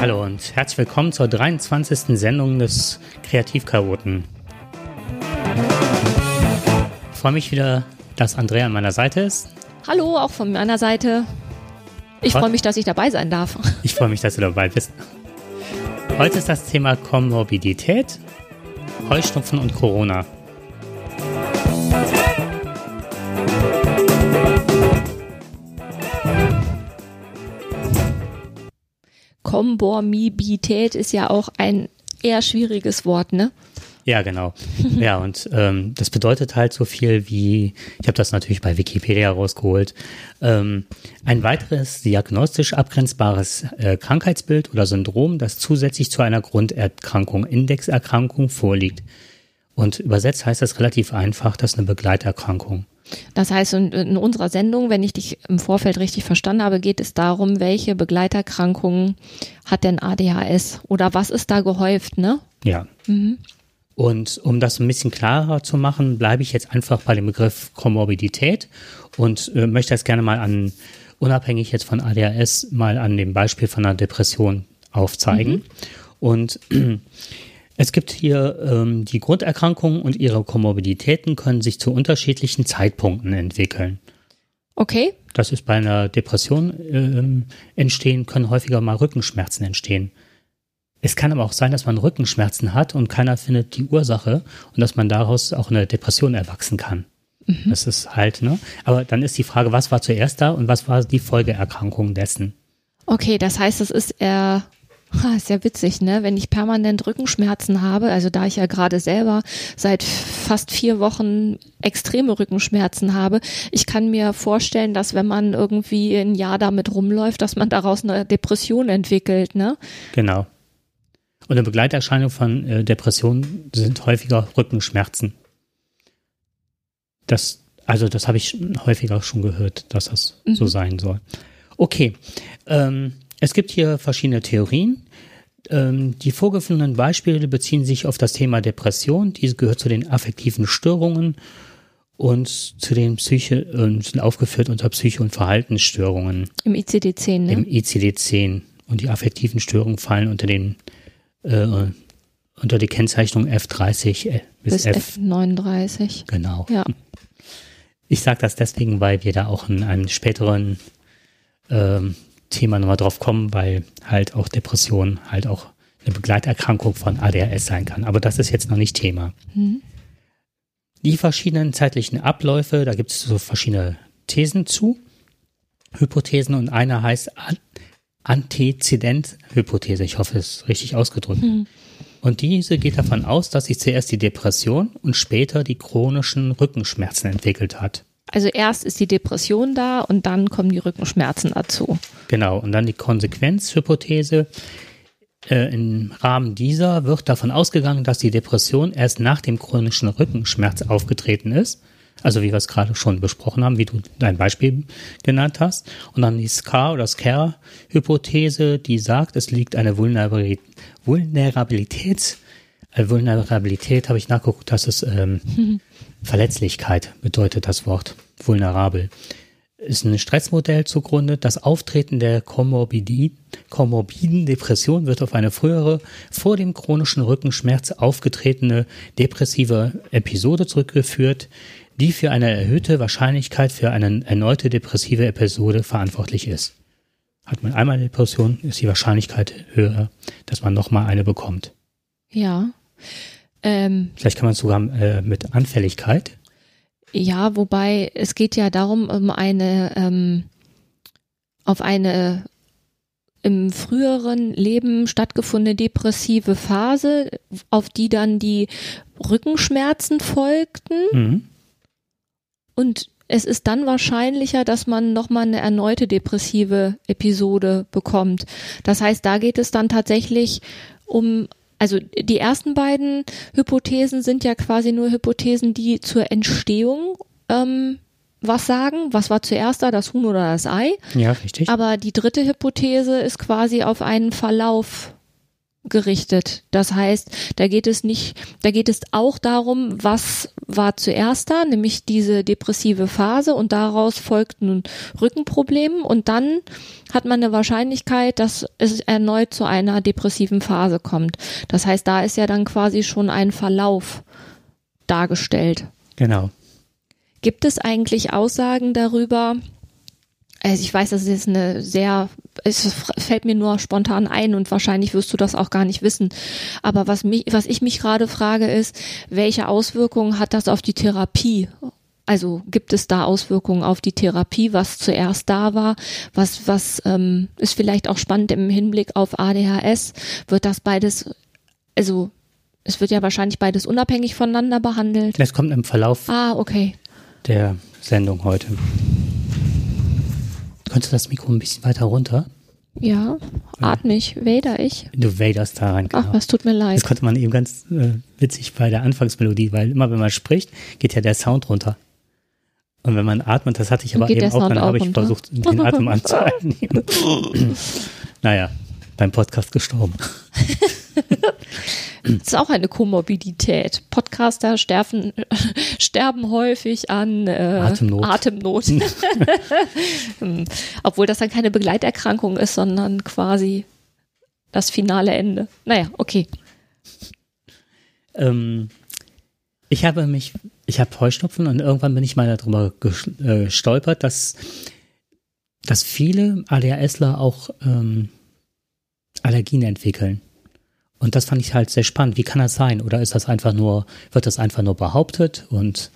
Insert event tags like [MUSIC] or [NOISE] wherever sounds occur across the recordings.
Hallo und herzlich willkommen zur 23. Sendung des Kreativchaoten. Ich freue mich wieder, dass Andrea an meiner Seite ist. Hallo, auch von meiner Seite. Ich freue mich, dass ich dabei sein darf. [LAUGHS] Ich freue mich, dass du dabei bist. Heute ist das Thema Komorbidität, Heuschnupfen und Corona. Komorbidität ist ja auch ein eher schwieriges Wort, ne? Ja, genau. [LAUGHS] ja, und ähm, das bedeutet halt so viel wie, ich habe das natürlich bei Wikipedia rausgeholt, ähm, ein weiteres diagnostisch abgrenzbares äh, Krankheitsbild oder Syndrom, das zusätzlich zu einer Grunderkrankung, Indexerkrankung vorliegt. Und übersetzt heißt das relativ einfach, das ist eine Begleiterkrankung. Das heißt, in, unserer Sendung, wenn ich dich im Vorfeld richtig verstanden habe, geht es darum, welche Begleiterkrankungen hat denn ADHS oder was ist da gehäuft, ne? Ja. Mhm. Und um das ein bisschen klarer zu machen, bleibe ich jetzt einfach bei dem Begriff Komorbidität und äh, möchte das gerne mal an, unabhängig jetzt von ADHS, mal an dem Beispiel von einer Depression aufzeigen. Mhm. Und Es gibt hier ähm, die Grunderkrankungen und ihre Komorbiditäten können sich zu unterschiedlichen Zeitpunkten entwickeln. Okay. Das ist bei einer Depression ähm, entstehen, können häufiger mal Rückenschmerzen entstehen. Es kann aber auch sein, dass man Rückenschmerzen hat und keiner findet die Ursache und dass man daraus auch eine Depression erwachsen kann. Mhm. Das ist halt, ne? Aber dann ist die Frage, was war zuerst da und was war die Folgeerkrankung dessen? Okay, das heißt, es ist eher Ha, ist ja witzig, ne? Wenn ich permanent Rückenschmerzen habe, also da ich ja gerade selber seit fast vier Wochen extreme Rückenschmerzen habe, ich kann mir vorstellen, dass wenn man irgendwie ein Jahr damit rumläuft, dass man daraus eine Depression entwickelt, ne? Genau. Und eine Begleiterscheinung von äh, Depressionen sind häufiger Rückenschmerzen. Das, also das habe ich häufiger schon gehört, dass das mhm. so sein soll. Okay. Ähm, es gibt hier verschiedene Theorien. Ähm, die vorgefundenen Beispiele beziehen sich auf das Thema Depression. Diese gehört zu den affektiven Störungen und zu den Psyche, äh, sind aufgeführt unter Psyche- und Verhaltensstörungen. Im ICD-10, ne? Im ICD-10. Und die affektiven Störungen fallen unter den, äh, unter die Kennzeichnung F30 äh, bis, bis F F39. Genau. Ja. Ich sage das deswegen, weil wir da auch in einem späteren ähm, Thema nochmal drauf kommen, weil halt auch Depression halt auch eine Begleiterkrankung von ADHS sein kann. Aber das ist jetzt noch nicht Thema. Mhm. Die verschiedenen zeitlichen Abläufe, da gibt es so verschiedene Thesen zu, Hypothesen und eine heißt Antezident-Hypothese. Ich hoffe, es ist richtig ausgedrückt. Mhm. Und diese geht davon aus, dass sich zuerst die Depression und später die chronischen Rückenschmerzen entwickelt hat. Also erst ist die Depression da und dann kommen die Rückenschmerzen dazu. Genau, und dann die Konsequenzhypothese. Äh, Im Rahmen dieser wird davon ausgegangen, dass die Depression erst nach dem chronischen Rückenschmerz aufgetreten ist. Also wie wir es gerade schon besprochen haben, wie du dein Beispiel genannt hast. Und dann die SCAR oder SCARE-Hypothese, die sagt, es liegt eine Vulnerabilität, Vulnerabilitäts, äh, Vulnerabilität habe ich nachgeguckt, das ist ähm, mhm. [LAUGHS] Verletzlichkeit bedeutet das Wort vulnerabel. Ist ein Stressmodell zugrunde. Das Auftreten der komorbiden Depression wird auf eine frühere, vor dem chronischen Rückenschmerz aufgetretene depressive Episode zurückgeführt, die für eine erhöhte Wahrscheinlichkeit für eine erneute depressive Episode verantwortlich ist. Hat man einmal eine Depression, ist die Wahrscheinlichkeit höher, dass man nochmal eine bekommt. Ja. Ähm, Vielleicht kann man es sogar äh, mit Anfälligkeit. Ja, wobei es geht ja darum, um eine ähm, auf eine im früheren Leben stattgefundene depressive Phase, auf die dann die Rückenschmerzen folgten. Mhm. Und es ist dann wahrscheinlicher, dass man nochmal eine erneute depressive Episode bekommt. Das heißt, da geht es dann tatsächlich um also die ersten beiden Hypothesen sind ja quasi nur Hypothesen, die zur Entstehung ähm, was sagen. Was war zuerst da, das Huhn oder das Ei? Ja, richtig. Aber die dritte Hypothese ist quasi auf einen Verlauf gerichtet. Das heißt, da geht es nicht, da geht es auch darum, was war zuerst da, nämlich diese depressive Phase und daraus folgt ein Rückenproblem und dann hat man eine Wahrscheinlichkeit, dass es erneut zu einer depressiven Phase kommt. Das heißt, da ist ja dann quasi schon ein Verlauf dargestellt. Genau. Gibt es eigentlich Aussagen darüber, also ich weiß, das ist eine sehr, es fällt mir nur spontan ein und wahrscheinlich wirst du das auch gar nicht wissen. Aber was mich, was ich mich gerade frage ist, welche Auswirkungen hat das auf die Therapie? Also gibt es da Auswirkungen auf die Therapie, was zuerst da war? Was, was ähm, ist vielleicht auch spannend im Hinblick auf ADHS? Wird das beides, also es wird ja wahrscheinlich beides unabhängig voneinander behandelt. Das kommt im Verlauf ah, okay. der Sendung heute. Könntest du das Mikro ein bisschen weiter runter? Ja, atme ich, wader ich. Du waderst da rein. Ach, was tut mir leid. Das konnte man eben ganz äh, witzig bei der Anfangsmelodie, weil immer wenn man spricht, geht ja der Sound runter. Und wenn man atmet, das hatte ich aber eben auch, Sound dann habe ich versucht, den Atem anzuhalten. [LAUGHS] naja, beim Podcast gestorben. [LAUGHS] Das ist auch eine Komorbidität. Podcaster sterben, [LAUGHS] sterben häufig an äh, Atemnot. Atemnot. [LAUGHS] Obwohl das dann keine Begleiterkrankung ist, sondern quasi das finale Ende. Naja, okay. Ähm, ich habe mich, ich habe Heuschnupfen und irgendwann bin ich mal darüber äh, gestolpert, dass, dass viele ADHSler auch ähm, Allergien entwickeln. Und das fand ich halt sehr spannend. Wie kann das sein? Oder ist das einfach nur, wird das einfach nur behauptet und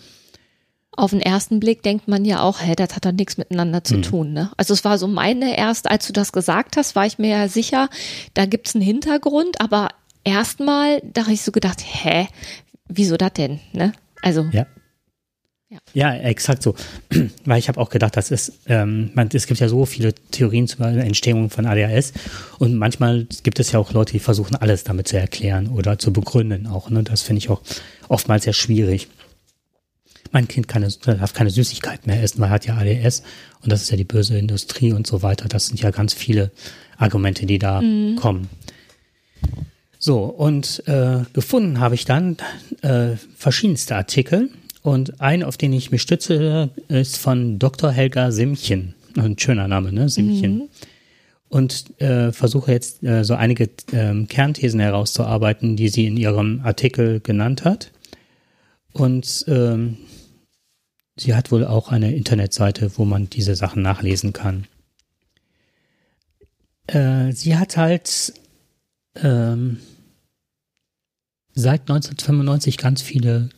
Auf den ersten Blick denkt man ja auch, hä, das hat doch nichts miteinander zu Hm. tun. Ne? Also es war so meine erst, als du das gesagt hast, war ich mir ja sicher, da gibt's einen Hintergrund, aber erstmal da habe ich so gedacht, hä, wieso das denn? Ne? Also Ja. Ja. Ja, exakt so. [CLEARS THROAT] Weil ich habe auch gedacht, das ist, ähm, man, es gibt ja so viele Theorien zur Entstehung von ADHS und manchmal gibt es ja auch Leute, die versuchen, alles damit zu erklären oder zu begründen auch. Ne? Das finde ich auch oftmals sehr schwierig. Mein Kind kann, darf keine Süßigkeit mehr essen, weil er hat ja ADHS und das ist ja die böse Industrie und so weiter. Das sind ja ganz viele Argumente, die da kommen. So, und äh, gefunden habe ich dann äh, verschiedenste Artikel. Und ein, auf den ich mich stütze, ist von Dr. Helga Simchen. Ein schöner Name, ne? Simchen. Und äh, versuche jetzt äh, so einige ähm, Kernthesen herauszuarbeiten, die sie in ihrem Artikel genannt hat. Und ähm, sie hat wohl auch eine Internetseite, wo man diese Sachen nachlesen kann. Äh, sie hat halt ähm, seit 1995 ganz viele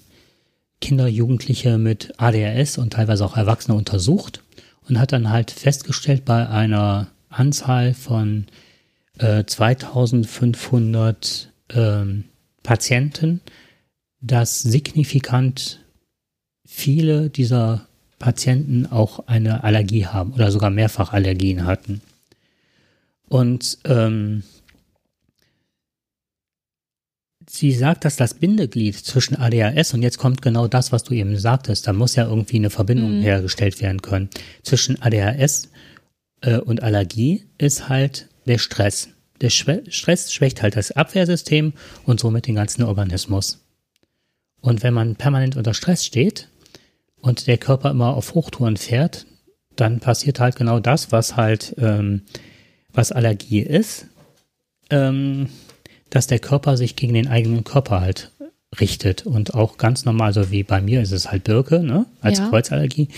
Kinder, Jugendliche mit ADHS und teilweise auch Erwachsene untersucht und hat dann halt festgestellt bei einer Anzahl von äh, 2500 ähm, Patienten, dass signifikant viele dieser Patienten auch eine Allergie haben oder sogar mehrfach Allergien hatten. Und ähm, sie sagt, dass das Bindeglied zwischen ADHS und jetzt kommt genau das, was du eben sagtest, da muss ja irgendwie eine Verbindung Mhm. hergestellt werden können. Zwischen ADHS äh, und Allergie ist halt der Stress. Der Schwe Stress schwächt halt das Abwehrsystem und somit den ganzen Organismus. Und wenn man permanent unter Stress steht und der Körper immer auf Hochtouren fährt, dann passiert halt genau das, was halt, ähm, was Allergie ist, ähm, dass der Körper sich gegen den eigenen Körper halt richtet und auch ganz normal, so wie bei mir ist es halt Birke, ne, als Ja. Kreuzallergie,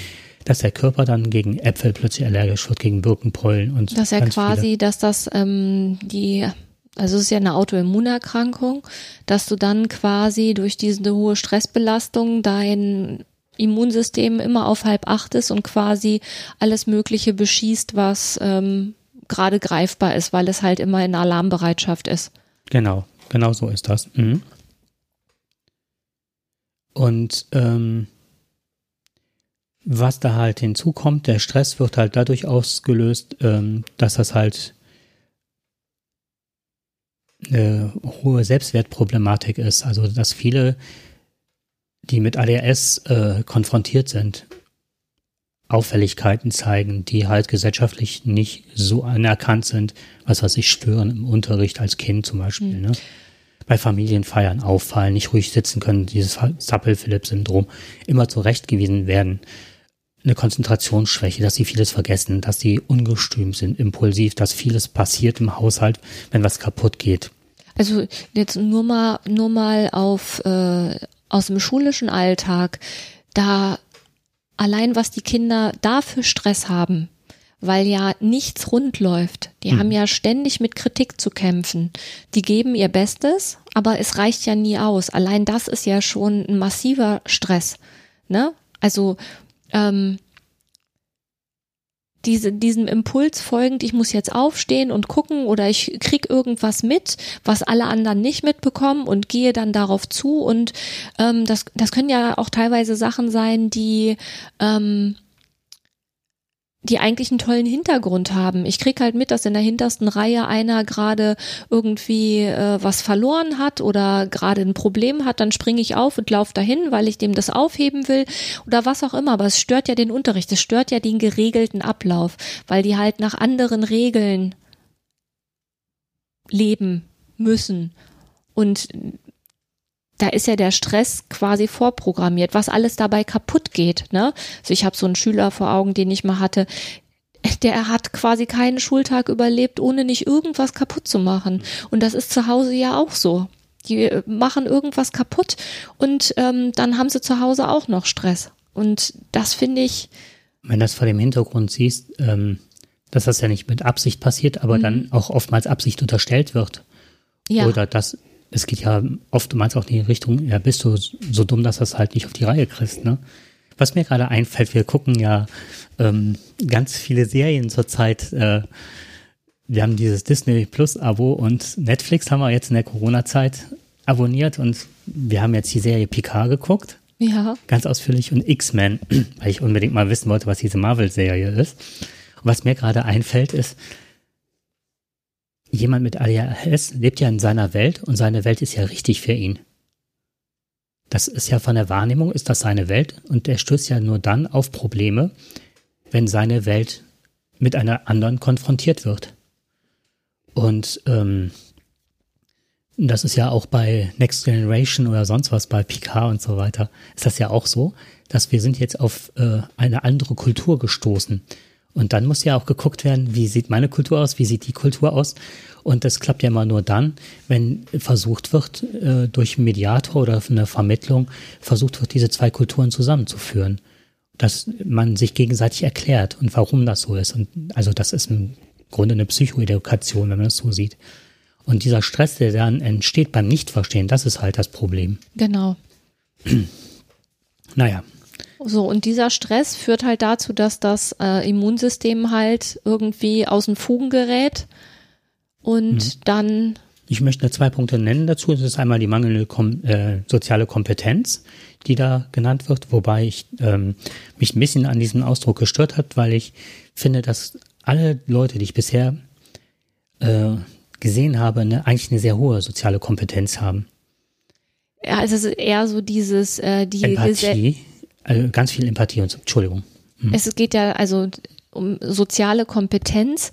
dass der Körper dann gegen Äpfel plötzlich allergisch wird, gegen Birkenpollen und dass er quasi, viele. dass das ähm, die, also es ist ja eine Autoimmunerkrankung, dass du dann quasi durch diese hohe Stressbelastung dein Immunsystem immer auf halb acht ist und quasi alles Mögliche beschießt, was ähm, gerade greifbar ist, weil es halt immer in Alarmbereitschaft ist. Genau, genau so ist das. Mhm. Und ähm, was da halt hinzukommt, der Stress wird halt dadurch ausgelöst, ähm, dass das halt eine hohe Selbstwertproblematik ist. Also dass viele, die mit ADHS äh, konfrontiert sind, Auffälligkeiten zeigen, die halt gesellschaftlich nicht so anerkannt sind, was weiß ich, stören im Unterricht als Kind zum Beispiel. Mhm. Ne? Bei Familienfeiern auffallen, nicht ruhig sitzen können, dieses Sappel-Philipp-Syndrom, immer zurechtgewiesen werden. Eine Konzentrationsschwäche, dass sie vieles vergessen, dass sie ungestüm sind, impulsiv, dass vieles passiert im Haushalt, wenn was kaputt geht. Also jetzt nur mal, nur mal auf äh, aus dem schulischen Alltag, da allein was die Kinder da für Stress haben, weil ja nichts rund läuft. Die hm. haben ja ständig mit Kritik zu kämpfen. Die geben ihr Bestes, aber es reicht ja nie aus. Allein das ist ja schon ein massiver Stress. Ne? Also ähm, diese, diesem Impuls folgend, ich muss jetzt aufstehen und gucken oder ich krieg irgendwas mit, was alle anderen nicht mitbekommen und gehe dann darauf zu. Und ähm, das, das können ja auch teilweise Sachen sein, die ähm, die eigentlich einen tollen Hintergrund haben. Ich krieg halt mit, dass in der hintersten Reihe einer gerade irgendwie äh, was verloren hat oder gerade ein Problem hat, dann springe ich auf und laufe dahin, weil ich dem das aufheben will oder was auch immer. Aber es stört ja den Unterricht, es stört ja den geregelten Ablauf, weil die halt nach anderen Regeln leben müssen. Und da ist ja der Stress quasi vorprogrammiert, was alles dabei kaputt geht. Ne? Also ich habe so einen Schüler vor Augen, den ich mal hatte, der hat quasi keinen Schultag überlebt, ohne nicht irgendwas kaputt zu machen. Und das ist zu Hause ja auch so. Die machen irgendwas kaputt und ähm, dann haben sie zu Hause auch noch Stress. Und das finde ich. Wenn das vor dem Hintergrund siehst, ähm, dass das ja nicht mit Absicht passiert, aber mhm. dann auch oftmals Absicht unterstellt wird. Ja. Oder dass es geht ja oftmals auch in die Richtung, ja, bist du so dumm, dass das halt nicht auf die Reihe kriegst, ne? Was mir gerade einfällt, wir gucken ja ähm, ganz viele Serien zurzeit. Äh, wir haben dieses Disney Plus Abo und Netflix haben wir jetzt in der Corona-Zeit abonniert und wir haben jetzt die Serie Picard geguckt. Ja. Ganz ausführlich und X-Men, [CLEARS THROAT] weil ich unbedingt mal wissen wollte, was diese Marvel-Serie ist. Und was mir gerade einfällt, ist, jemand mit ADHS lebt ja in seiner Welt und seine Welt ist ja richtig für ihn. Das ist ja von der Wahrnehmung, ist das seine Welt und er stößt ja nur dann auf Probleme, wenn seine Welt mit einer anderen konfrontiert wird. Und ähm, das ist ja auch bei Next Generation oder sonst was, bei Picard und so weiter, ist das ja auch so, dass wir sind jetzt auf äh, eine andere Kultur gestoßen. Und dann muss ja auch geguckt werden, wie sieht meine Kultur aus, wie sieht die Kultur aus. Und das klappt ja immer nur dann, wenn versucht wird, äh, durch einen Mediator oder eine Vermittlung, versucht wird, diese zwei Kulturen zusammenzuführen. Dass man sich gegenseitig erklärt und warum das so ist. Und also das ist im Grunde eine Psychoedukation, wenn man es so sieht. Und dieser Stress, der dann entsteht beim Nichtverstehen, das ist halt das Problem. Genau. naja, so, und dieser Stress führt halt dazu, dass das äh, Immunsystem halt irgendwie aus den Fugen gerät und mhm. dann. Ich möchte zwei Punkte nennen dazu. Das ist einmal die mangelnde Kom äh, soziale Kompetenz, die da genannt wird, wobei ich ähm, mich ein bisschen an diesem Ausdruck gestört hat, weil ich finde, dass alle Leute, die ich bisher äh, gesehen habe, eine, eigentlich eine sehr hohe soziale Kompetenz haben. Ja, also es ist eher so dieses äh, die Empathie. Also ganz viel Empathie und Entschuldigung. Hm. Es geht ja also um soziale Kompetenz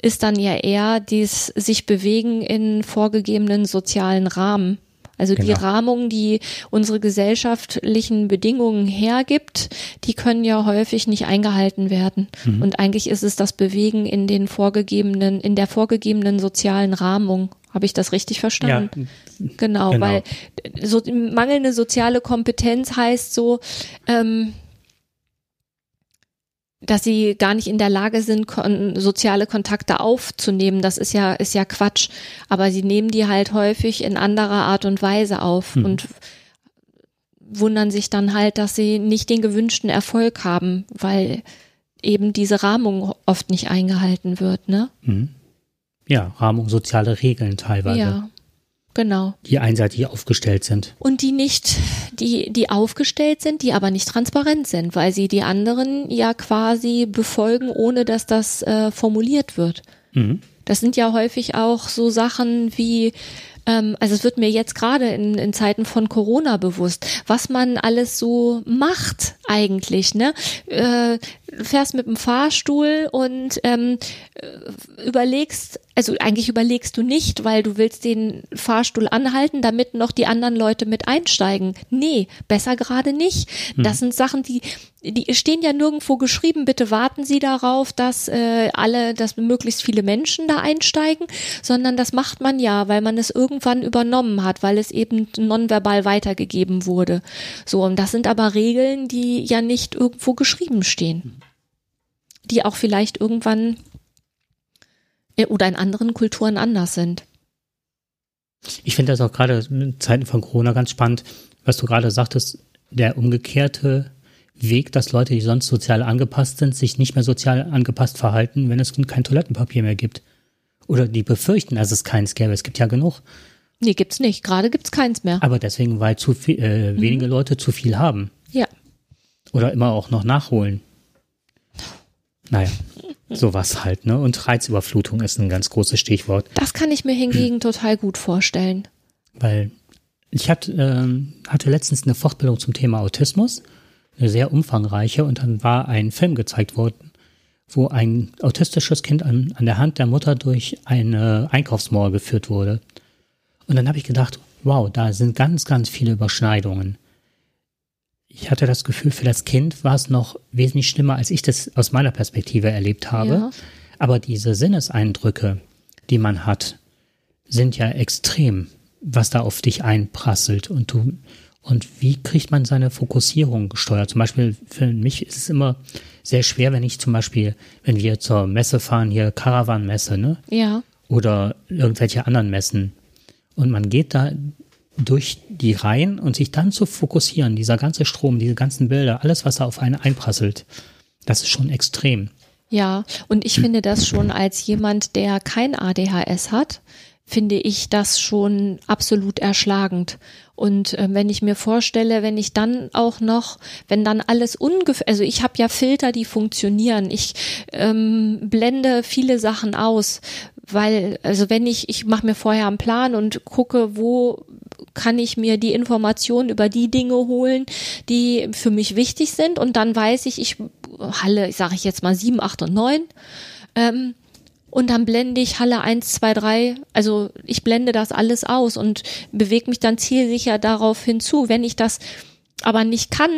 ist dann ja eher dies sich bewegen in vorgegebenen sozialen Rahmen. Also genau. die Rahmung, die unsere gesellschaftlichen Bedingungen hergibt, die können ja häufig nicht eingehalten werden. Mhm. Und eigentlich ist es das Bewegen in den vorgegebenen, in der vorgegebenen sozialen Rahmung. Habe ich das richtig verstanden? Ja, genau, genau, weil so mangelnde soziale Kompetenz heißt so, ähm, dass sie gar nicht in der Lage sind, kon soziale Kontakte aufzunehmen. Das ist ja, ist ja Quatsch. Aber sie nehmen die halt häufig in anderer Art und Weise auf hm. und wundern sich dann halt, dass sie nicht den gewünschten Erfolg haben, weil eben diese Rahmung oft nicht eingehalten wird, ne? Hm. Ja, Rahmung, soziale Regeln teilweise. Ja, genau. Die einseitig aufgestellt sind. Und die nicht, die, die aufgestellt sind, die aber nicht transparent sind, weil sie die anderen ja quasi befolgen, ohne dass das äh, formuliert wird. Mhm. Das sind ja häufig auch so Sachen wie, ähm, also es wird mir jetzt gerade in, in Zeiten von Corona bewusst, was man alles so macht eigentlich, ne? Äh, fährst mit dem Fahrstuhl und ähm, äh, überlegst, also eigentlich überlegst du nicht, weil du willst den Fahrstuhl anhalten, damit noch die anderen Leute mit einsteigen. Nee, besser gerade nicht. Hm. Das sind Sachen, die die stehen ja nirgendwo geschrieben, bitte warten Sie darauf, dass äh, alle, dass möglichst viele Menschen da einsteigen, sondern das macht man ja, weil man es irgendwann übernommen hat, weil es eben nonverbal weitergegeben wurde. So, und das sind aber Regeln, die ja nicht irgendwo geschrieben stehen. Die auch vielleicht irgendwann äh, oder in anderen Kulturen anders sind. Ich finde das auch gerade in Zeiten von Corona ganz spannend, was du gerade sagtest, der umgekehrte Weg, dass Leute, die sonst sozial angepasst sind, sich nicht mehr sozial angepasst verhalten, wenn es kein Toilettenpapier mehr gibt. Oder die befürchten, dass es keins gäbe. Es gibt ja genug. Nee, gibt's nicht. Gerade gibt's keins mehr. Aber deswegen, weil zu viel, äh, mhm. wenige Leute zu viel haben. Ja. Oder immer auch noch nachholen. Naja, sowas halt, ne? Und Reizüberflutung ist ein ganz großes Stichwort. Das kann ich mir hingegen total gut vorstellen. Weil ich hat, ähm, hatte letztens eine Fortbildung zum Thema Autismus, eine sehr umfangreiche, und dann war ein Film gezeigt worden, wo ein autistisches Kind an, an der Hand der Mutter durch eine Einkaufsmauer geführt wurde. Und dann habe ich gedacht, wow, da sind ganz, ganz viele Überschneidungen ich hatte das Gefühl, für das Kind war es noch wesentlich schlimmer, als ich das aus meiner Perspektive erlebt habe. Ja. Aber diese Sinneseindrücke, die man hat, sind ja extrem, was da auf dich einprasselt und du und wie kriegt man seine Fokussierung gesteuert? Zum Beispiel für mich ist es immer sehr schwer, wenn ich zum Beispiel, wenn wir zur Messe fahren, hier Caravan-Messe, ne? Ja. Oder irgendwelche anderen Messen. Und man geht da durch die Reihen und sich dann zu fokussieren, dieser ganze Strom, diese ganzen Bilder, alles, was da auf einen einprasselt, das ist schon extrem. Ja, und ich finde das schon als jemand, der kein ADHS hat, finde ich das schon absolut erschlagend. Und äh, wenn ich mir vorstelle, wenn ich dann auch noch, wenn dann alles ungefähr, also ich habe ja Filter, die funktionieren. Ich ähm, blende viele Sachen aus, weil, also wenn ich, ich mache mir vorher einen Plan und gucke, wo kann ich mir die Informationen über die Dinge holen, die für mich wichtig sind und dann weiß ich, ich Halle, sage ich jetzt mal sieben, acht und neun. Ähm, und dann blende ich Halle eins, zwei, drei, also ich blende das alles aus und bewege mich dann zielsicher darauf hinzu. Wenn ich das aber nicht kann,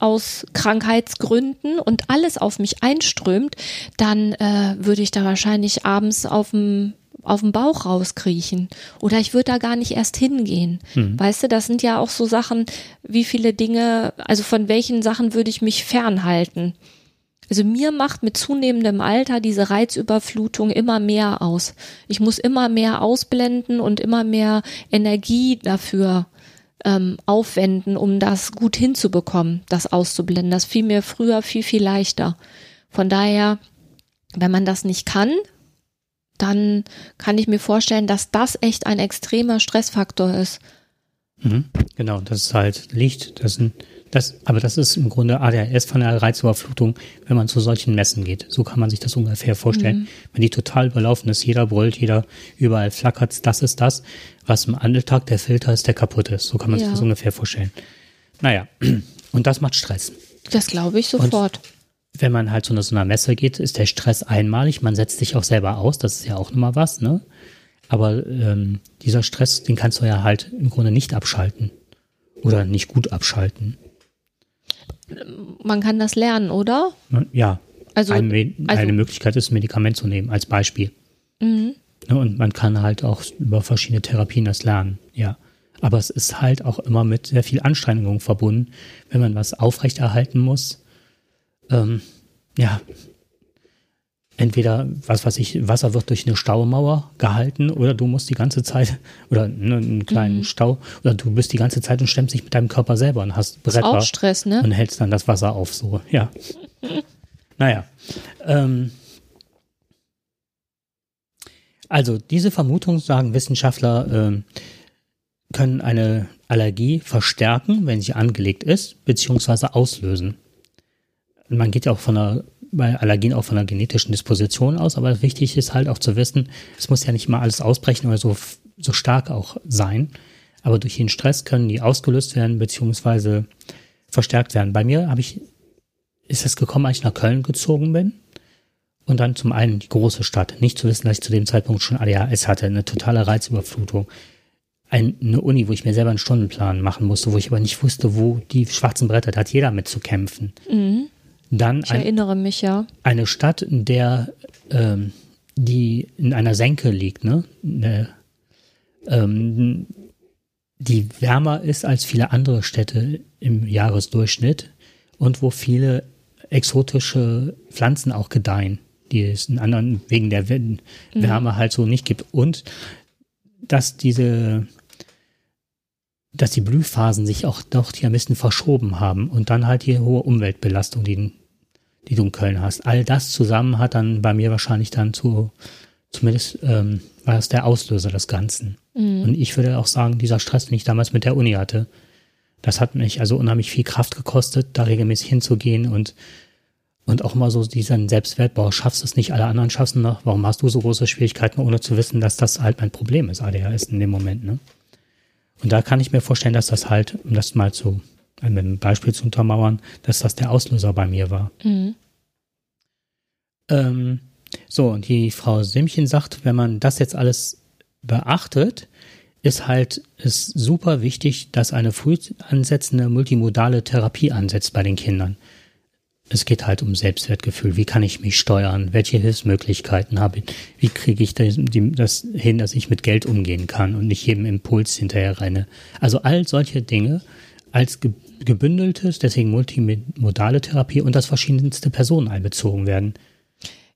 aus Krankheitsgründen und alles auf mich einströmt, dann äh, würde ich da wahrscheinlich abends auf dem auf dem Bauch rauskriechen oder ich würde da gar nicht erst hingehen. Mhm. Weißt du, das sind ja auch so Sachen, wie viele Dinge, also von welchen Sachen würde ich mich fernhalten? Also mir macht mit zunehmendem Alter diese Reizüberflutung immer mehr aus. Ich muss immer mehr ausblenden und immer mehr Energie dafür ähm, aufwenden, um das gut hinzubekommen, das auszublenden. Das fiel mir früher viel, viel leichter. Von daher, wenn man das nicht kann, dann kann ich mir vorstellen, dass das echt ein extremer Stressfaktor ist. Mhm, genau, das ist halt Licht, das sind, das, aber das ist im Grunde ADHS von der Reizüberflutung, wenn man zu solchen Messen geht. So kann man sich das ungefähr vorstellen. Mhm. Wenn die total überlaufen ist, jeder brüllt, jeder überall flackert, das ist das, was im Alltag der Filter ist, der kaputt ist. So kann man ja. sich das ungefähr vorstellen. Naja, [CLEARS THROAT] und das macht Stress. Das glaube ich sofort. Und wenn man halt zu so einer Messe geht, ist der Stress einmalig. Man setzt sich auch selber aus, das ist ja auch nochmal was, ne? Aber ähm, dieser Stress, den kannst du ja halt im Grunde nicht abschalten. Oder nicht gut abschalten. Man kann das lernen, oder? Ja. Also, eine, also, eine Möglichkeit ist, ein Medikament zu nehmen, als Beispiel. Mhm. Ne, und man kann halt auch über verschiedene Therapien das lernen, ja. Aber es ist halt auch immer mit sehr viel Anstrengung verbunden, wenn man was aufrechterhalten muss ähm, ja, entweder, was weiß ich, Wasser wird durch eine Staumauer gehalten oder du musst die ganze Zeit, [LAUGHS] oder ne, einen kleinen mhm. Stau, oder du bist die ganze Zeit und stemmst dich mit deinem Körper selber und hast Bretter auch Stress, ne? und hältst dann das Wasser auf, so, ja. [LAUGHS] naja. Ähm, also diese Vermutung, sagen Wissenschaftler, äh, können eine Allergie verstärken, wenn sie angelegt ist, beziehungsweise auslösen man geht ja auch von einer, bei Allergien auch von einer genetischen Disposition aus, aber wichtig ist halt auch zu wissen, es muss ja nicht mal alles ausbrechen oder so so stark auch sein. Aber durch den Stress können die ausgelöst werden, beziehungsweise verstärkt werden. Bei mir habe ich, ist es gekommen, als ich nach Köln gezogen bin. Und dann zum einen die große Stadt. Nicht zu wissen, dass ich zu dem Zeitpunkt schon ADHS hatte, eine totale Reizüberflutung. Eine Uni, wo ich mir selber einen Stundenplan machen musste, wo ich aber nicht wusste, wo die schwarzen Bretter, da hat jeder mit zu kämpfen. Mhm. Dann Ich ein, erinnere mich, ja. eine Stadt, in der ähm, die in einer Senke liegt, ne? Eine, ähm, die wärmer ist als viele andere Städte im Jahresdurchschnitt und wo viele exotische Pflanzen auch gedeihen, die es in anderen wegen der Wär- Wärme halt so nicht gibt. Und dass diese, dass die Blühphasen sich auch doch hier ein bisschen verschoben haben und dann halt die hohe Umweltbelastung, die, die du in Köln hast. All das zusammen hat dann bei mir wahrscheinlich dann zu, zumindest ähm, war das der Auslöser des Ganzen. Und ich würde auch sagen, dieser Stress, den ich damals mit der Uni hatte, das hat mich also unheimlich viel Kraft gekostet, da regelmäßig hinzugehen und und auch mal so diesen Selbstwert, boah, schaffst es nicht, alle anderen schaffen noch, warum hast du so große Schwierigkeiten, ohne zu wissen, dass das halt mein Problem ist, ADHS in dem Moment, ne? Und da kann ich mir vorstellen, dass das halt, um das mal zu, mit einem Beispiel zu untermauern, dass das der Auslöser bei mir war. Mhm. Ähm, so, und die Frau Simchen sagt, wenn man das jetzt alles beachtet, ist halt ist super wichtig, dass eine früh ansetzende multimodale Therapie ansetzt bei den Kindern. Es geht halt um Selbstwertgefühl. Wie kann ich mich steuern? Welche Hilfsmöglichkeiten habe ich? Wie kriege ich das, das hin, dass ich mit Geld umgehen kann und nicht jedem Impuls hinterher renne? Also all solche Dinge als gebündeltes, deswegen multimodale Therapie und dass verschiedenste Personen einbezogen werden.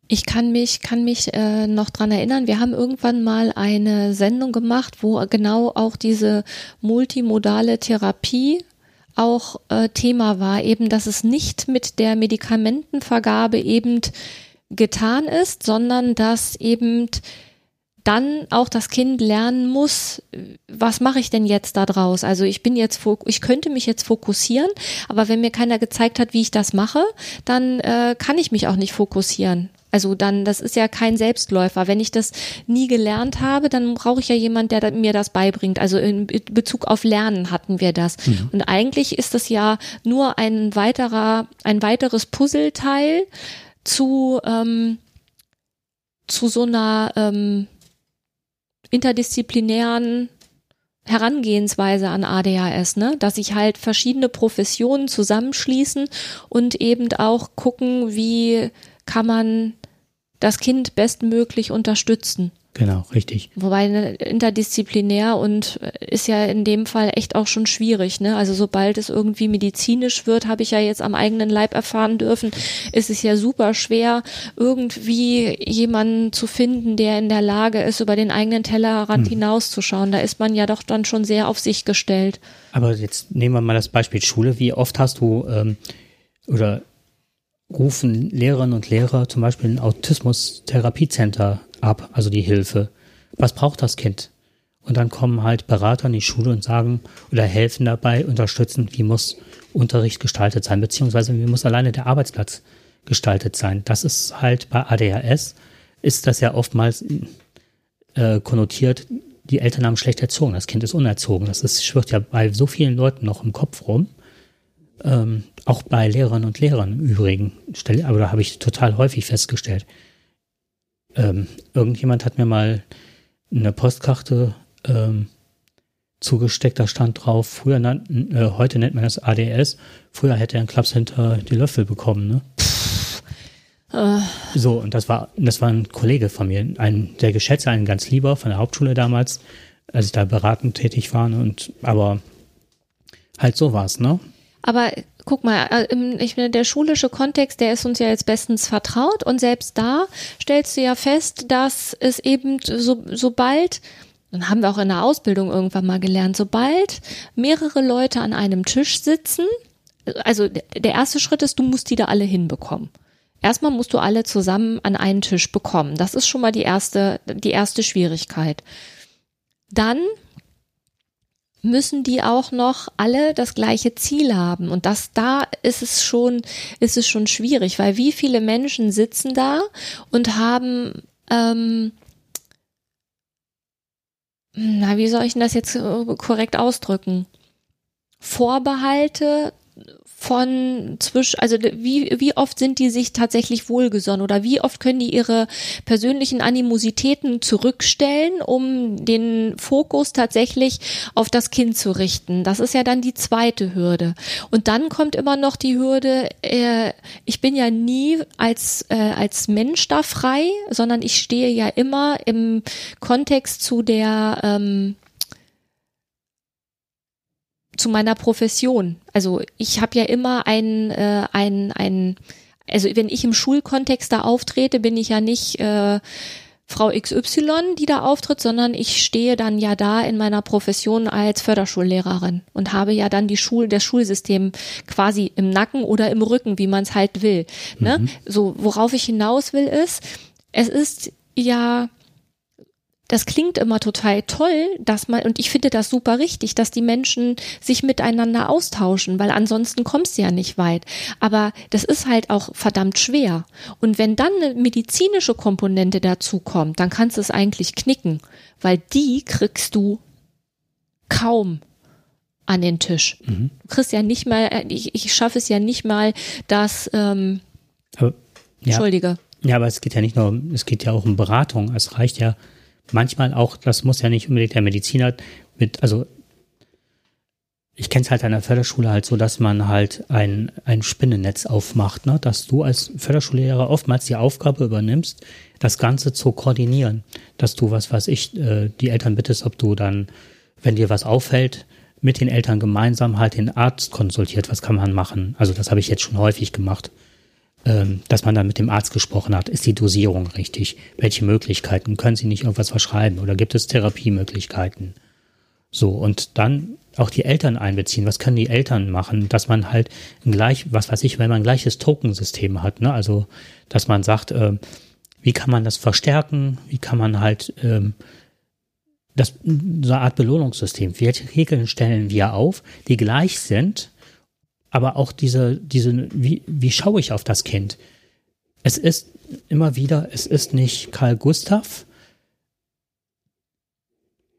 Ich kann mich, kann mich äh, noch dran erinnern, wir haben irgendwann mal eine Sendung gemacht, wo genau auch diese multimodale Therapie auch äh, Thema war, eben, dass es nicht mit der Medikamentenvergabe eben getan ist, sondern dass eben dann auch das Kind lernen muss, was mache ich denn jetzt da draus? Also ich bin jetzt, ich könnte mich jetzt fokussieren, aber wenn mir keiner gezeigt hat, wie ich das mache, dann äh, kann ich mich auch nicht fokussieren. Also dann, das ist ja kein Selbstläufer. Wenn ich das nie gelernt habe, dann brauche ich ja jemand, der mir das beibringt. Also in Be- Bezug auf Lernen hatten wir das. Und eigentlich ist das ja nur ein weiterer, ein weiteres Puzzleteil zu ähm, zu so einer ähm, interdisziplinären Herangehensweise an ADHS, ne? dass sich halt verschiedene Professionen zusammenschließen und eben auch gucken, wie kann man das Kind bestmöglich unterstützen. Genau, richtig. Wobei ne, interdisziplinär und äh, ist ja in dem Fall echt auch schon schwierig. Ne? Also sobald es irgendwie medizinisch wird, habe ich ja jetzt am eigenen Leib erfahren dürfen, ist es ja super schwer, irgendwie jemanden zu finden, der in der Lage ist, über den eigenen Tellerrand hinauszuschauen. Da ist man ja doch dann schon sehr auf sich gestellt. Aber jetzt nehmen wir mal das Beispiel Schule. Wie oft hast du ähm, oder rufen Lehrerinnen und Lehrer zum Beispiel ein Autismus-Therapiecenter ab, also die Hilfe? Was braucht das Kind? Und dann kommen halt Berater in die Schule und sagen oder helfen dabei, unterstützen, wie muss Unterricht gestaltet sein, beziehungsweise wie muss alleine der Arbeitsplatz gestaltet sein. Das ist halt bei ADHS, ist das ja oftmals äh, konnotiert, die Eltern haben schlecht erzogen, das Kind ist unerzogen. Das ist, schwirrt ja bei so vielen Leuten noch im Kopf rum. Ähm, auch bei Lehrerinnen und Lehrern im Übrigen. Aber da habe ich total häufig festgestellt. Ähm, irgendjemand hat mir mal eine Postkarte ähm, zugesteckt, da stand drauf, früher nannten, äh, heute nennt man das ADS, früher hätte er einen Klaps hinter die Löffel bekommen, ne? So, und das war, das war ein Kollege von mir, ein sehr geschätzter, ein ganz lieber von der Hauptschule damals, als ich da beratend tätig war, ne? und aber halt so war's, ne? Aber guck mal, äh, ich meine, der schulische Kontext, der ist uns ja jetzt bestens vertraut und selbst da stellst du ja fest, dass es eben so, sobald, dann haben wir auch in der Ausbildung irgendwann mal gelernt, sobald mehrere Leute an einem Tisch sitzen, also der erste Schritt ist, du musst die da alle hinbekommen. Erstmal musst du alle zusammen an einen Tisch bekommen. Das ist schon mal die erste, die erste Schwierigkeit. Dann müssen die auch noch alle das gleiche Ziel haben. Und das da ist es schon, ist es schon schwierig, weil wie viele Menschen sitzen da und haben ähm, na, wie soll ich denn das jetzt äh, korrekt ausdrücken? Vorbehalte von zwischen, also wie, wie oft sind die sich tatsächlich wohlgesonnen oder wie oft können die ihre persönlichen Animositäten zurückstellen, um den Fokus tatsächlich auf das Kind zu richten. Das ist ja dann die zweite Hürde. Und dann kommt immer noch die Hürde, äh, ich bin ja nie als, äh, als Mensch da frei, sondern ich stehe ja immer im Kontext zu der, ähm, zu meiner Profession. Also ich habe ja immer ein, äh, ein, ein, also wenn ich im Schulkontext da auftrete, bin ich ja nicht äh, Frau XY, die da auftritt, sondern ich stehe dann ja da in meiner Profession als Förderschullehrerin und habe ja dann die Schul, das Schulsystem quasi im Nacken oder im Rücken, wie man es halt will. Ne? Mhm. So, worauf ich hinaus will, ist, es ist ja das klingt immer total toll, dass man, und ich finde das super richtig, dass die Menschen sich miteinander austauschen, weil ansonsten kommst du ja nicht weit. Aber das ist halt auch verdammt schwer. Und wenn dann eine medizinische Komponente dazu kommt, dann kannst du es eigentlich knicken, weil die kriegst du kaum an den Tisch. Mhm. Du kriegst ja nicht mal, äh, ich, ich schaffe es ja nicht mal, dass, ähm, aber, ja. Entschuldige. Ja, aber es geht ja nicht nur, es geht ja auch um Beratung. Es reicht ja, manchmal auch, das muss ja nicht unbedingt der Mediziner mit, also ich kenne es halt an der Förderschule halt so, dass man halt ein, ein Spinnennetz aufmacht, ne? dass du als Förderschullehrer oftmals die Aufgabe übernimmst, das Ganze zu koordinieren, dass du, was weiß ich, äh, die Eltern bittest, ob du dann, wenn dir was auffällt, mit den Eltern gemeinsam halt den Arzt konsultiert, was kann man machen. Also das habe ich jetzt schon häufig gemacht. Ähm, dass man dann mit dem Arzt gesprochen hat. Ist die Dosierung richtig? Welche Möglichkeiten? Können Sie nicht irgendwas verschreiben? Oder gibt es Therapiemöglichkeiten? So, und dann auch die Eltern einbeziehen. Was können die Eltern machen? Dass man halt gleich, was weiß ich, wenn man ein gleiches Tokensystem hat, ne? Also, dass man sagt, äh, wie kann man das verstärken? Wie kann man halt ähm, das so eine Art Belohnungssystem. Welche Regeln stellen wir auf, die gleich sind, aber auch diese, diese, wie, wie schaue ich auf das Kind? Es ist immer wieder, es ist nicht Karl Gustav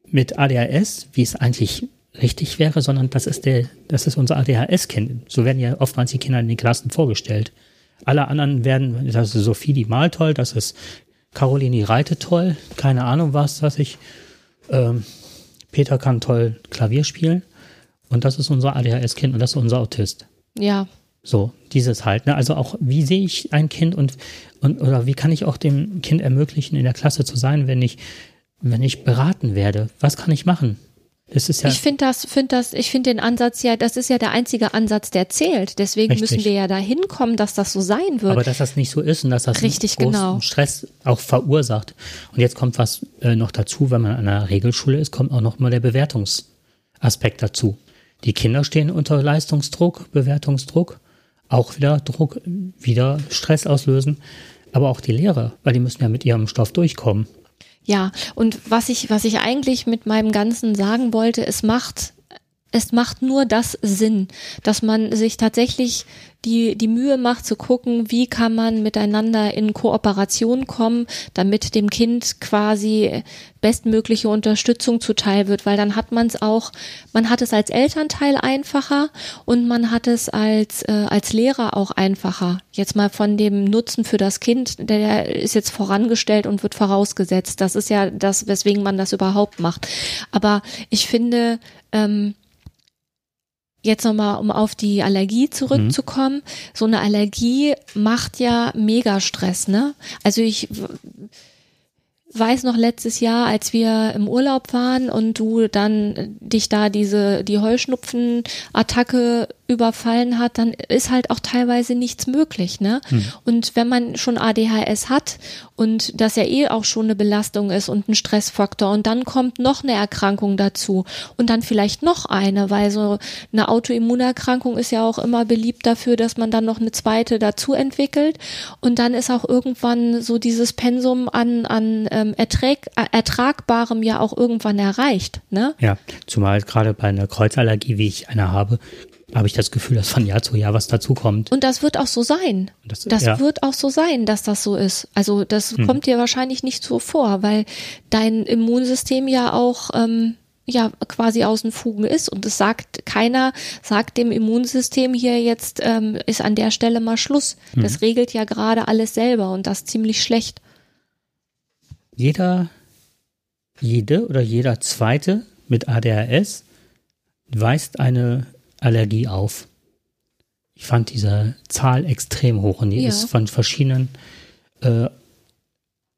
mit ADHS, wie es eigentlich richtig wäre, sondern das ist der, das ist unser ADHS-Kind. So werden ja oftmals die Kinder in den Klassen vorgestellt. Alle anderen werden, das ist Sophie die mal toll, das ist Caroline die Reite toll, keine Ahnung was, dass ich, ähm, Peter kann toll Klavier spielen. Und das ist unser ADHS-Kind und das ist unser Autist. Ja. So, dieses halt. Ne? Also auch, wie sehe ich ein Kind und, und oder wie kann ich auch dem Kind ermöglichen, in der Klasse zu sein, wenn ich, wenn ich beraten werde? Was kann ich machen? Das ist ja ich finde das, finde das, ich finde den Ansatz ja, das ist ja der einzige Ansatz, der zählt. Deswegen richtig. müssen wir ja da hinkommen, dass das so sein wird. Aber dass das nicht so ist und dass das richtig, genau. Stress auch verursacht. Und jetzt kommt was äh, noch dazu, wenn man an einer Regelschule ist, kommt auch noch mal der Bewertungsaspekt dazu. Die Kinder stehen unter Leistungsdruck, Bewertungsdruck, auch wieder Druck, wieder Stress auslösen, aber auch die Lehrer, weil die müssen ja mit ihrem Stoff durchkommen. Ja, und was ich, was ich eigentlich mit meinem Ganzen sagen wollte, es macht es macht nur das Sinn, dass man sich tatsächlich die, die Mühe macht zu gucken, wie kann man miteinander in Kooperation kommen, damit dem Kind quasi bestmögliche Unterstützung zuteil wird, weil dann hat man es auch, man hat es als Elternteil einfacher und man hat es als, äh, als Lehrer auch einfacher. Jetzt mal von dem Nutzen für das Kind, der ist jetzt vorangestellt und wird vorausgesetzt. Das ist ja das, weswegen man das überhaupt macht. Aber ich finde, ähm, Jetzt nochmal, um auf die Allergie zurückzukommen. Mhm. So eine Allergie macht ja mega Stress, ne? Also ich weiß noch letztes Jahr, als wir im Urlaub waren und du dann dich da diese, die Heuschnupfen-Attacke überfallen hat, dann ist halt auch teilweise nichts möglich, ne? Hm. Und wenn man schon ADHS hat und das ja eh auch schon eine Belastung ist und ein Stressfaktor und dann kommt noch eine Erkrankung dazu und dann vielleicht noch eine, weil so eine Autoimmunerkrankung ist ja auch immer beliebt dafür, dass man dann noch eine zweite dazu entwickelt und dann ist auch irgendwann so dieses Pensum an, an ähm, Erträg, äh, Ertragbarem ja auch irgendwann erreicht, ne? Ja, zumal gerade bei einer Kreuzallergie, wie ich eine habe, habe ich das Gefühl, dass von Jahr zu Jahr was dazukommt. Und das wird auch so sein. Das, Das ja, wird auch so sein, dass das so ist. Also das Hm. kommt dir wahrscheinlich nicht so vor, weil dein Immunsystem ja auch ähm, ja quasi aus den Fugen ist und es sagt keiner sagt dem Immunsystem hier jetzt ähm, ist an der Stelle mal Schluss. Hm. Das regelt ja gerade alles selber und das ziemlich schlecht. jeder, jede oder jeder zweite mit ADHS weist eine Allergie auf. Ich fand diese Zahl extrem hoch und die Ja. ist von verschiedenen äh,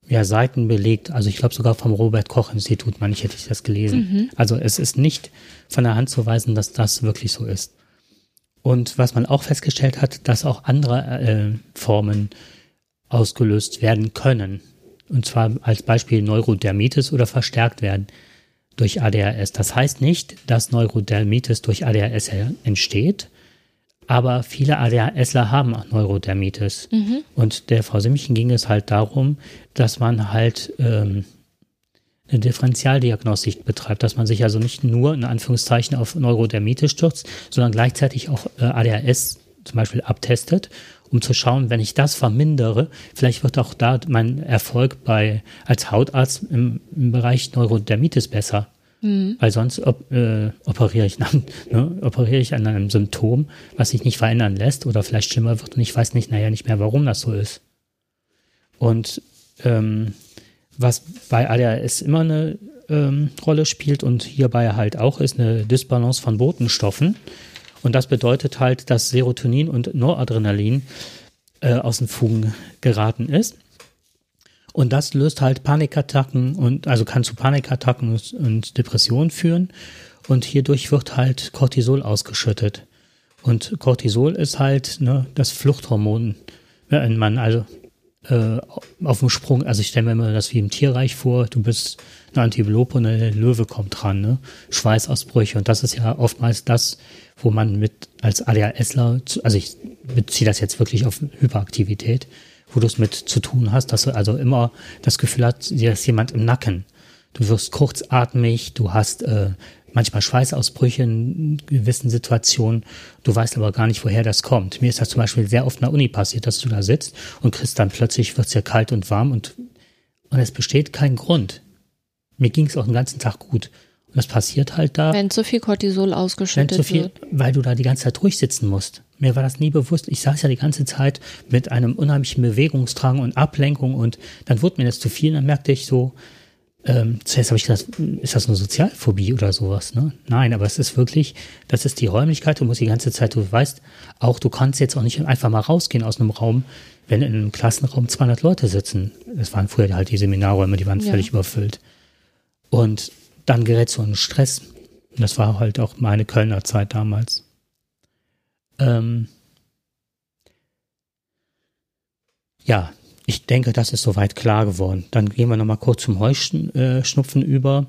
ja, Seiten belegt. Also ich glaube sogar vom Robert Koch Institut, ich, hätte ich das gelesen. Also es ist nicht von der Hand zu weisen, dass das wirklich so ist. Und was man auch festgestellt hat, dass auch andere äh, Formen ausgelöst werden können. Und zwar als Beispiel Neurodermitis oder verstärkt werden durch ADHS. Das heißt nicht, dass Neurodermitis durch ADHS entsteht, aber viele ADHSler haben auch Neurodermitis. Und der Frau Simmchen ging es halt darum, dass man halt ähm, eine Differentialdiagnostik betreibt, dass man sich also nicht nur in Anführungszeichen auf Neurodermitis stürzt, sondern gleichzeitig auch äh, ADHS zum Beispiel abtestet, um zu schauen, wenn ich das vermindere, vielleicht wird auch da mein Erfolg bei als Hautarzt im, im Bereich Neurodermitis besser. Weil sonst op, äh, operiere, ich an, [LAUGHS] ne, operiere ich an einem Symptom, was sich nicht verändern lässt oder vielleicht schlimmer wird und ich weiß nicht, naja, nicht mehr, warum das so ist. Und ähm, was bei ADHS immer eine ähm, Rolle spielt und hierbei halt auch ist eine Dysbalance von Botenstoffen. Und das bedeutet halt, dass Serotonin und Noradrenalin äh, aus den Fugen geraten ist. Und das löst halt Panikattacken und also kann zu Panikattacken und- Depressionen führen. Und hierdurch wird halt Cortisol ausgeschüttet. Und Cortisol ist halt ne, das Fluchthormon, wenn man also äh, auf dem Sprung, also ich stelle mir immer das wie im Tierreich vor, du bist eine Antilope und der Löwe kommt dran, ne? Schweißausbrüche und das ist ja oftmals das, wo man mit als ADHSler, also ich beziehe das jetzt wirklich auf Hyperaktivität, wo du es mit zu tun hast, dass du also immer das Gefühl hast, dir ist jemand im Nacken. Du wirst kurzatmig, du hast äh, manchmal Schweißausbrüche in gewissen Situationen, du weißt aber gar nicht, woher das kommt. Mir ist das zum Beispiel sehr oft in der Uni passiert, dass du da sitzt und kriegst dann plötzlich, wird es ja kalt und warm und, und es besteht kein Grund. Mir ging es auch den ganzen Tag gut. Und das passiert halt da. Wenn zu viel Cortisol ausgeschüttet viel, wird. weil du da die ganze Zeit durchsitzen musst. Mir war das nie bewusst. Ich saß ja die ganze Zeit mit einem unheimlichen Bewegungsdrang und Ablenkung und dann wurde mir das zu viel. Dann merkte ich so, ähm, zuerst habe ich gedacht, ist das eine Sozialphobie oder sowas? Ne? Nein, aber es ist wirklich, das ist die Räumlichkeit. Du musst die ganze Zeit, du weißt, auch du kannst jetzt auch nicht einfach mal rausgehen aus einem Raum, wenn in einem Klassenraum 200 Leute sitzen. Das waren früher halt die Seminarräume, die waren Ja. völlig überfüllt. Und dann gerät so ein Stress. Das war halt auch meine Kölner Zeit damals. Ähm ja, ich denke, das ist soweit klar geworden. Dann gehen wir nochmal kurz zum Heuschnupfen über.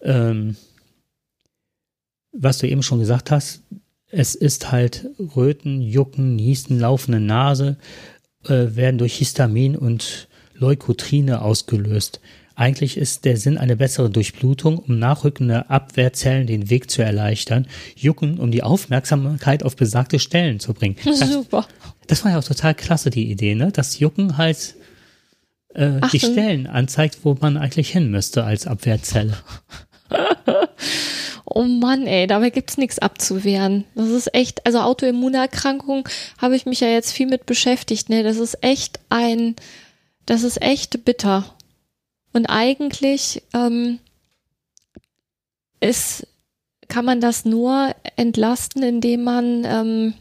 Ähm was du eben schon gesagt hast, es ist halt Röten, Jucken, Nießen, laufende Nase, äh, werden durch Histamin und Leukotrine ausgelöst. Eigentlich ist der Sinn eine bessere Durchblutung, um nachrückende Abwehrzellen den Weg zu erleichtern. Jucken, um die Aufmerksamkeit auf besagte Stellen zu bringen. [LAUGHS] Das, Super. das war ja auch total klasse, die Idee, ne? Dass Jucken halt äh, die. Stellen anzeigt, wo man eigentlich hin müsste als Abwehrzelle. [LAUGHS] Oh Mann, ey, dabei gibt's nichts abzuwehren. Das ist echt, also Autoimmunerkrankung habe ich mich ja jetzt viel mit beschäftigt, ne? Das ist echt ein, das ist echt bitter. Und eigentlich ähm, ist, kann man das nur entlasten, indem man ähm,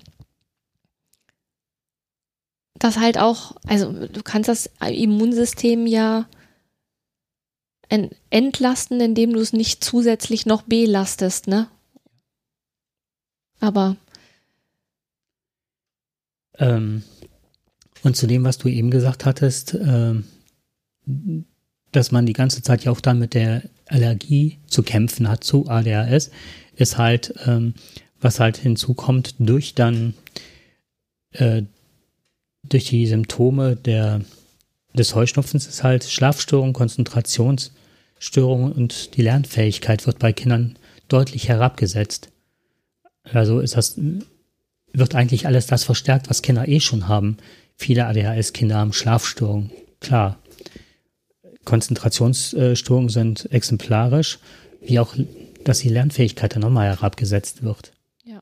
das halt auch, also du kannst das Immunsystem ja en- entlasten, indem du es nicht zusätzlich noch belastest, ne? Aber Ähm, und zu dem, was du eben gesagt hattest, ähm, dass man die ganze Zeit ja auch dann mit der Allergie zu kämpfen hat zu ADHS, ist halt, ähm, was halt hinzukommt durch dann äh, durch die Symptome der, des Heuschnupfens ist halt Schlafstörung, Konzentrationsstörung und die Lernfähigkeit wird bei Kindern deutlich herabgesetzt. Also ist das wird eigentlich alles das verstärkt, was Kinder eh schon haben. Viele ADHS-Kinder haben Schlafstörungen, klar. Konzentrationsstörungen sind exemplarisch, wie auch, dass die Lernfähigkeit dann nochmal herabgesetzt wird. Ja.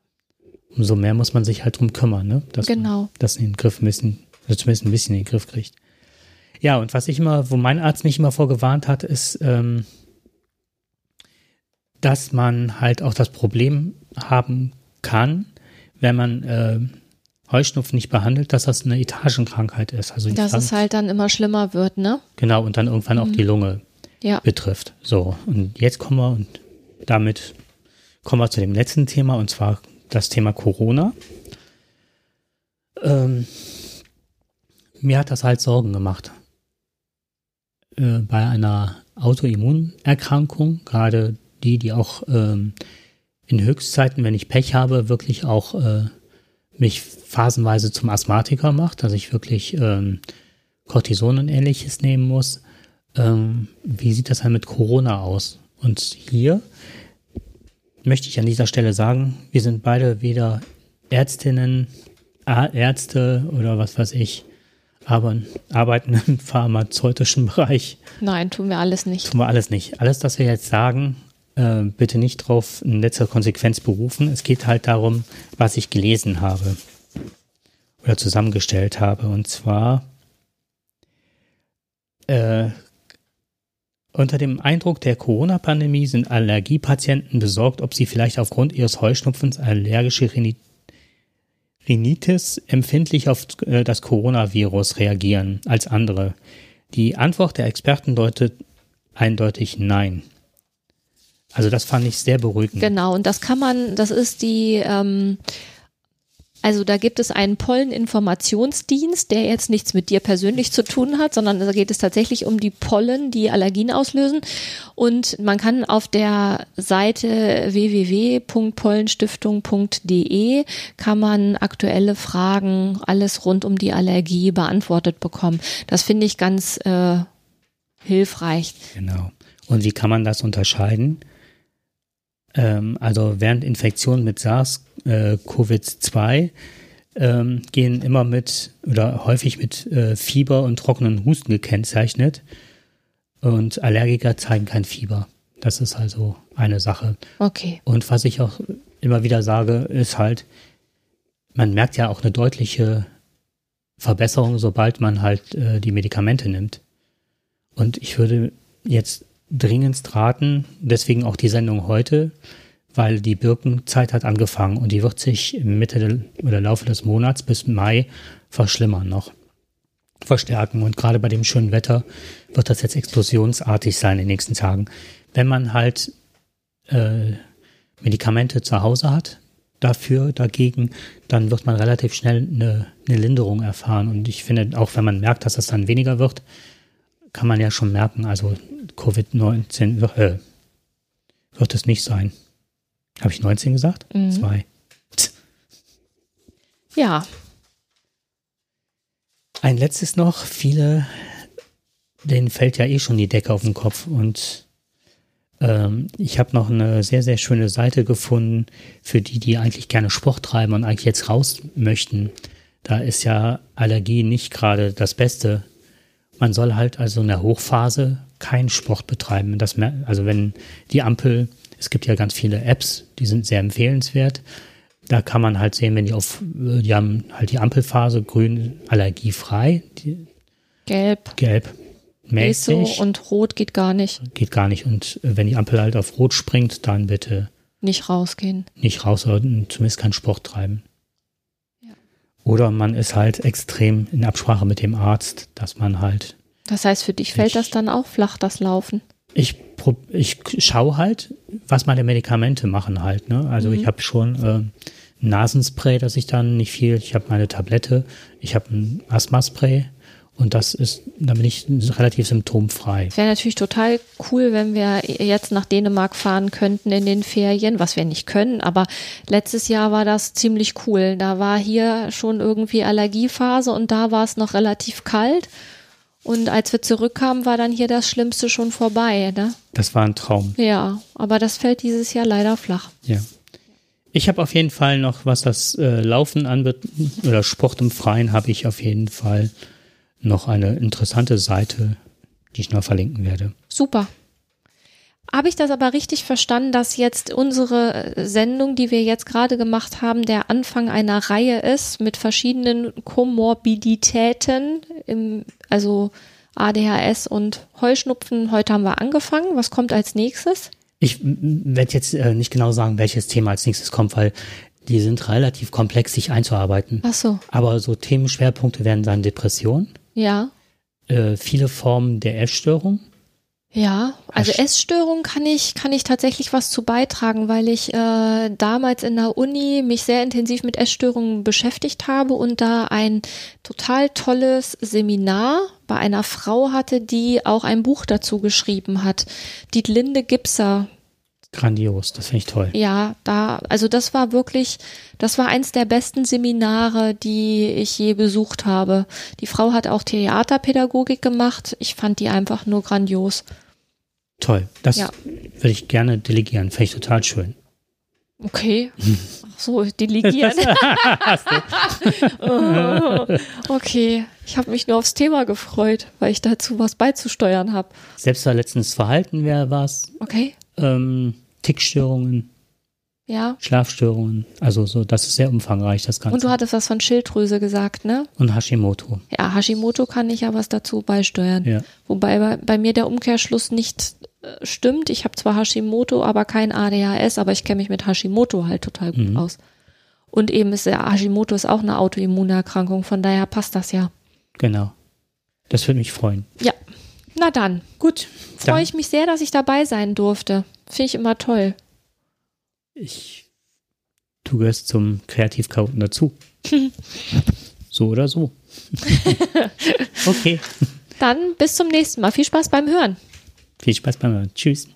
Umso mehr muss man sich halt drum kümmern, ne? dass Genau. man das in den Griff also zumindest ein bisschen in den Griff kriegt. Ja, und was ich immer, wo mein Arzt mich immer vorgewarnt hat, ist, ähm, dass man halt auch das Problem haben kann, wenn man äh, Heuschnupfen nicht behandelt, dass das eine Etagenkrankheit ist. Also Dass es halt dann immer schlimmer wird, ne? genau und dann irgendwann auch die Lunge Ja. betrifft. So und jetzt kommen wir und damit kommen wir zu dem letzten Thema und zwar das Thema Corona. Ähm, mir hat das halt Sorgen gemacht. Äh, bei einer Autoimmunerkrankung, gerade die, die auch ähm, in Höchstzeiten, wenn ich Pech habe, wirklich auch äh, mich phasenweise zum Asthmatiker macht, dass ich wirklich ähm, Cortison und ähnliches nehmen muss. Ähm, wie sieht das dann mit Corona aus? Und hier möchte ich an dieser Stelle sagen, wir sind beide weder Ärztinnen, Ärzte oder was weiß ich, aber arbeiten im [LAUGHS] pharmazeutischen Bereich. Nein, tun wir alles nicht. Tun wir alles nicht. Alles, was wir jetzt sagen, äh, bitte nicht drauf in letzter Konsequenz berufen. Es geht halt darum, was ich gelesen habe oder zusammengestellt habe. Und zwar äh, unter dem Eindruck der Corona-Pandemie sind Allergiepatienten besorgt, ob sie vielleicht aufgrund ihres Heuschnupfens allergische Rhini Rhinitis empfindlich auf äh, das Coronavirus reagieren als andere. Die Antwort der Experten deutet eindeutig nein. Also das fand ich sehr beruhigend. Genau, und das kann man, das ist die, ähm, also da gibt es einen Polleninformationsdienst, der jetzt nichts mit dir persönlich zu tun hat, sondern da geht es tatsächlich um die Pollen, die Allergien auslösen. Und man kann auf der Seite www.pollenstiftung.de kann man aktuelle Fragen, alles rund um die Allergie beantwortet bekommen. Das finde ich ganz äh, hilfreich. Genau. Und wie kann man das unterscheiden? Ähm, also während Infektionen mit SARS-CoV-2 ähm, gehen immer mit oder häufig mit äh, Fieber und trockenen Husten gekennzeichnet. Und Allergiker zeigen kein Fieber. Das ist also eine Sache. Okay. Und was ich auch immer wieder sage, ist halt, man merkt ja auch eine deutliche Verbesserung, sobald man halt äh, die Medikamente nimmt. Und ich würde jetzt dringendst raten, deswegen auch die Sendung heute, weil die Birkenzeit hat angefangen und die wird sich im Mitte oder Laufe des Monats bis Mai verschlimmern noch, verstärken. Und gerade bei dem schönen Wetter wird das jetzt explosionsartig sein in den nächsten Tagen. Wenn man halt äh, Medikamente zu Hause hat, dafür, dagegen, dann wird man relativ schnell eine, eine Linderung erfahren. Und ich finde, auch wenn man merkt, dass das dann weniger wird, kann man ja schon merken, also Covid-19 wird, äh, wird es nicht sein. Habe ich 19 gesagt? Mhm. Zwei. Ja, Ein letztes noch, viele, denen fällt ja eh schon die Decke auf den Kopf und ähm, ich habe noch eine sehr, sehr schöne Seite gefunden für die, die eigentlich gerne Sport treiben und eigentlich jetzt raus möchten. Da ist ja Allergie nicht gerade das Beste. Man soll halt also in der Hochphase keinen Sport betreiben. Das, mer- also wenn die Ampel, es gibt ja ganz viele Apps, die sind sehr empfehlenswert. Da kann man halt sehen, wenn die auf, die haben halt die Ampelphase grün allergiefrei, die, gelb, gelb mäßig, und rot geht gar nicht. geht gar nicht. Und äh, wenn die Ampel halt auf rot springt, dann bitte Nicht rausgehen. nicht raus oder zumindest keinen Sport treiben. Oder man ist halt extrem in Absprache mit dem Arzt, dass man halt Das heißt, für dich fällt Ich- das dann auch flach, das Laufen. ich, prob- ich schaue halt, was meine Medikamente machen halt. Ne? Also ich habe schon äh, ein Nasenspray, das ich dann nicht viel. Ich habe meine Tablette, ich habe ein Asthmaspray und das ist, da bin ich relativ symptomfrei. Es wäre natürlich total cool, wenn wir jetzt nach Dänemark fahren könnten in den Ferien, was wir nicht können, aber letztes Jahr war das ziemlich cool. Da war hier schon irgendwie Allergiephase und da war es noch relativ kalt. Und als wir zurückkamen, war dann hier das Schlimmste schon vorbei. Ne? Das war ein Traum. Ja, aber das fällt dieses Jahr leider flach. Ja. Ich habe auf jeden Fall noch, was das äh, Laufen anbetrifft, oder Sport im Freien, habe ich auf jeden Fall noch eine interessante Seite, die ich noch verlinken werde. Super. Habe ich das aber richtig verstanden, dass jetzt unsere äh, Sendung, die wir jetzt gerade gemacht haben, der Anfang einer Reihe ist mit verschiedenen Komorbiditäten, im, also ADHS und Heuschnupfen. Heute haben wir angefangen. Was kommt als nächstes? Ich werde jetzt äh, nicht genau sagen, welches Thema als nächstes kommt, weil die sind relativ komplex, sich einzuarbeiten. Ach so. Aber so Themenschwerpunkte werden sein Depression, Ja. äh, viele Formen der Essstörung. Ja, also Essstörung kann ich, kann ich tatsächlich was zu beitragen, weil ich äh, damals in der Uni mich sehr intensiv mit Essstörungen beschäftigt habe und da ein total tolles Seminar bei einer Frau hatte, die auch ein Buch dazu geschrieben hat. Dietlinde Gipser. Grandios, das finde ich toll. Ja, da, also das war wirklich, das war eins der besten Seminare, die ich je besucht habe. Die Frau hat auch Theaterpädagogik gemacht. Ich fand die einfach nur grandios. Toll. Das Ja. würde ich gerne delegieren. Finde ich total schön. Okay. Ach so, delegieren. [LAUGHS] [LAUGHS] Oh, okay. Ich habe mich nur aufs Thema gefreut, weil ich dazu was beizusteuern habe. Selbstverletzendes Verhalten wäre was. Okay. Ähm, Tickstörungen, Ja. Schlafstörungen. Also so, das ist sehr umfangreich, das Ganze. Und du hattest was von Schilddrüse gesagt, ne? Und Hashimoto. Ja, Hashimoto kann ich ja was dazu beisteuern. Ja. Wobei bei, bei mir der Umkehrschluss nicht äh, stimmt. Ich habe zwar Hashimoto, aber kein ADHS, aber ich kenne mich mit Hashimoto halt total gut Mhm. aus. Und eben ist der Hashimoto ist auch eine Autoimmunerkrankung, von daher passt das ja. Genau. Das würde mich freuen. Ja. Na dann, Gut. freue ich mich sehr, dass ich dabei sein durfte. Finde ich immer toll. Ich, du gehörst zum Kreativchaoten dazu. [LAUGHS] so oder so. [LAUGHS] okay. Dann bis zum nächsten Mal. Viel Spaß beim Hören. Viel Spaß beim Hören. Tschüss.